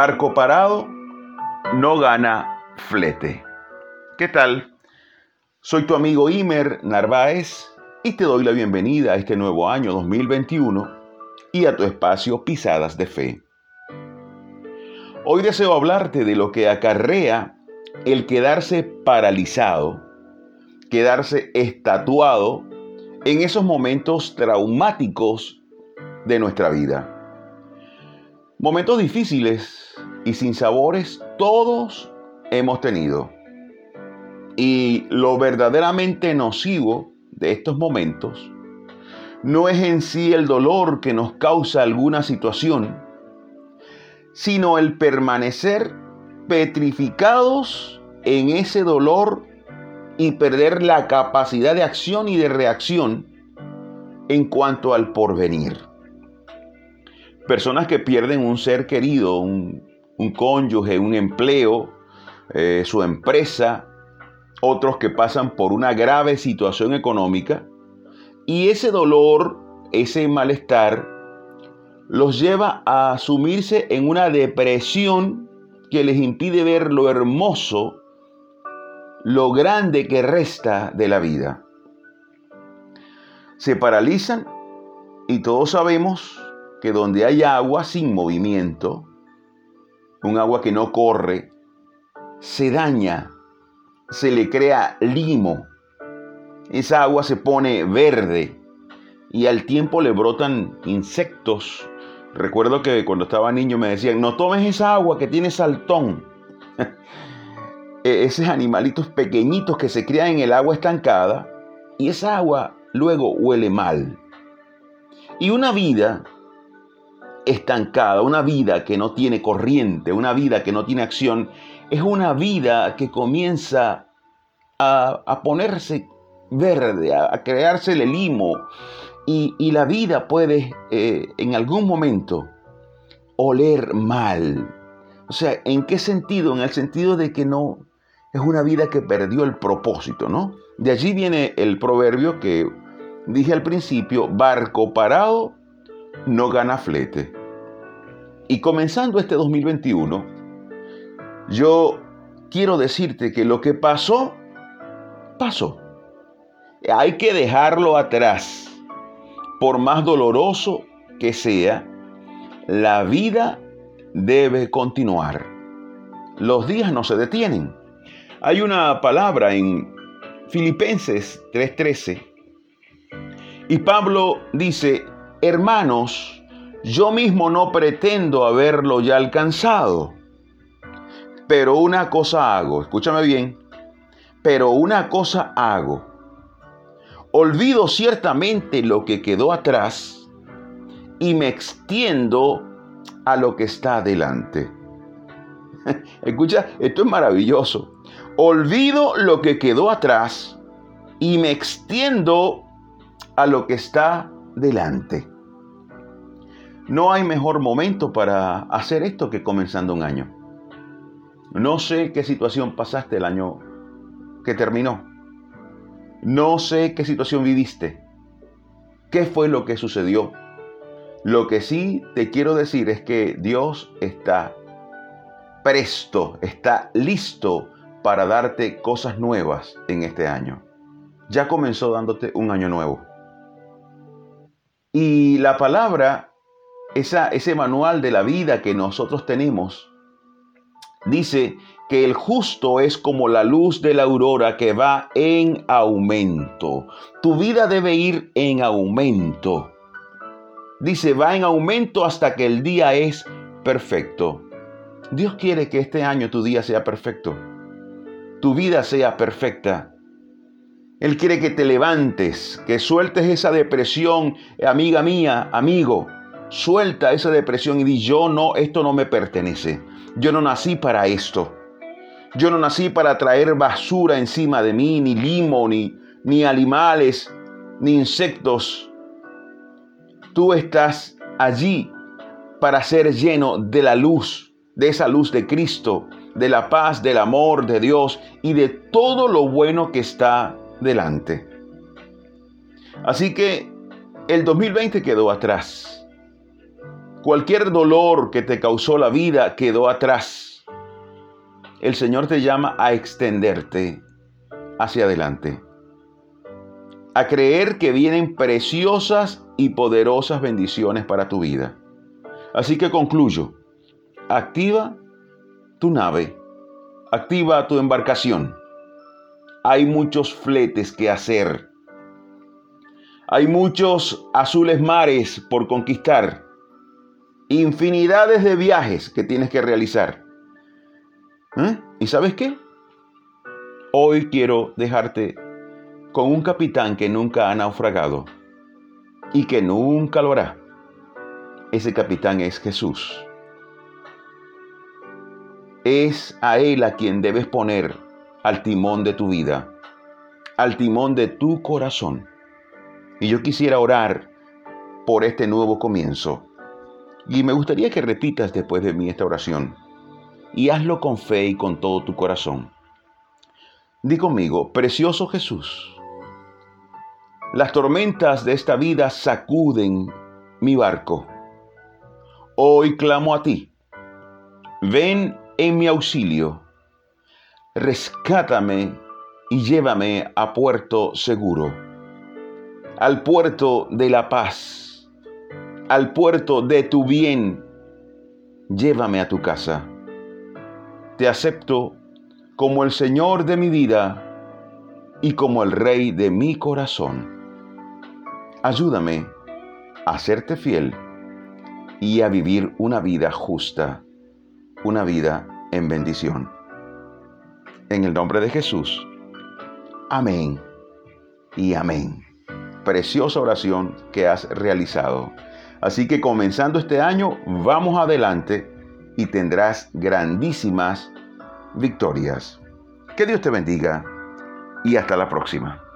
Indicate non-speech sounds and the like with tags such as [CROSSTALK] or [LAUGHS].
Barco parado no gana flete. ¿Qué tal? Soy tu amigo Imer Narváez y te doy la bienvenida a este nuevo año 2021 y a tu espacio Pisadas de Fe. Hoy deseo hablarte de lo que acarrea el quedarse paralizado, quedarse estatuado en esos momentos traumáticos de nuestra vida. Momentos difíciles y sin sabores todos hemos tenido. Y lo verdaderamente nocivo de estos momentos no es en sí el dolor que nos causa alguna situación, sino el permanecer petrificados en ese dolor y perder la capacidad de acción y de reacción en cuanto al porvenir. Personas que pierden un ser querido, un, cónyuge, un empleo, eh, su empresa, otros que pasan por una grave situación económica y ese dolor, ese malestar, los lleva a sumirse en una depresión que les impide ver lo hermoso, lo grande que resta de la vida. Se paralizan y todos sabemos que donde hay agua sin movimiento, un agua que no corre, se daña, se le crea limo. Esa agua se pone verde y al tiempo le brotan insectos. Recuerdo que cuando estaba niño me decían, no tomes esa agua que tiene saltón. [LAUGHS] E-, esos animalitos pequeñitos que se crían en el agua estancada y esa agua luego huele mal. Y una vida estancada, una vida que no tiene corriente, una vida que no tiene acción, es una vida que comienza a, ponerse verde, a, crearse el limo. Y, la vida puede eh, en algún momento oler mal. O sea, ¿en qué sentido? En el sentido de que no es una vida que perdió el propósito, ¿no? De allí viene el proverbio que dije al principio, barco parado no gana flete. Y comenzando este 2021, yo quiero decirte que lo que pasó, pasó. Hay que dejarlo atrás. Por más doloroso que sea, la vida debe continuar. Los días no se detienen. Hay una palabra en Filipenses 3:13 y Pablo dice, hermanos, yo mismo no pretendo haberlo ya alcanzado. Pero una cosa hago, escúchame bien, pero una cosa hago. Olvido ciertamente lo que quedó atrás y me extiendo a lo que está adelante. [LAUGHS] Escucha, esto es maravilloso. Olvido lo que quedó atrás y me extiendo a lo que está delante. No hay mejor momento para hacer esto que comenzando un año. No sé qué situación pasaste el año que terminó. No sé qué situación viviste. ¿Qué fue lo que sucedió? Lo que sí te quiero decir es que Dios está presto, está listo para darte cosas nuevas en este año. Ya comenzó dándote un año nuevo. Y la palabra ese manual de la vida que nosotros tenemos, dice que el justo es como la luz de la aurora que va en aumento. Tu vida debe ir en aumento. Dice, va en aumento hasta que el día es perfecto. Dios quiere que este año tu día sea perfecto. Tu vida sea perfecta. Él quiere que te levantes, que sueltes esa depresión, amiga mía, amigo Suelta esa depresión y di, yo no, esto no me pertenece. Yo no nací para esto. Yo no nací para traer basura encima de mí, ni limo, ni, ni animales, ni insectos. Tú estás allí para ser lleno de la luz, de esa luz de Cristo, de la paz, del amor de Dios y de todo lo bueno que está delante. Así que el 2020 quedó atrás. Cualquier dolor que te causó la vida quedó atrás. El Señor te llama a extenderte hacia adelante. A creer que vienen preciosas y poderosas bendiciones para tu vida. Así que concluyo. Activa tu nave. Activa tu embarcación. Hay muchos fletes que hacer. Hay muchos azules mares por conquistar infinidades de viajes que tienes que realizar. ¿Eh? ¿Y sabes qué? Hoy quiero dejarte con un capitán que nunca ha naufragado y que nunca lo hará. Ese capitán es Jesús. Es a Él a quien debes poner al timón de tu vida, al timón de tu corazón. Y yo quisiera orar por este nuevo comienzo y me gustaría que repitas después de mí esta oración. Y hazlo con fe y con todo tu corazón. Di conmigo, precioso Jesús, las tormentas de esta vida sacuden mi barco. Hoy clamo a ti. Ven en mi auxilio. Rescátame y llévame a puerto seguro, al puerto de la paz al puerto de tu bien. Llévame a tu casa. Te acepto como el Señor de mi vida y como el Rey de mi corazón. Ayúdame a serte fiel y a vivir una vida justa, una vida en bendición. En el nombre de Jesús. Amén y amén. Preciosa oración que has realizado. Así que comenzando este año, vamos adelante y tendrás grandísimas victorias. Que Dios te bendiga y hasta la próxima.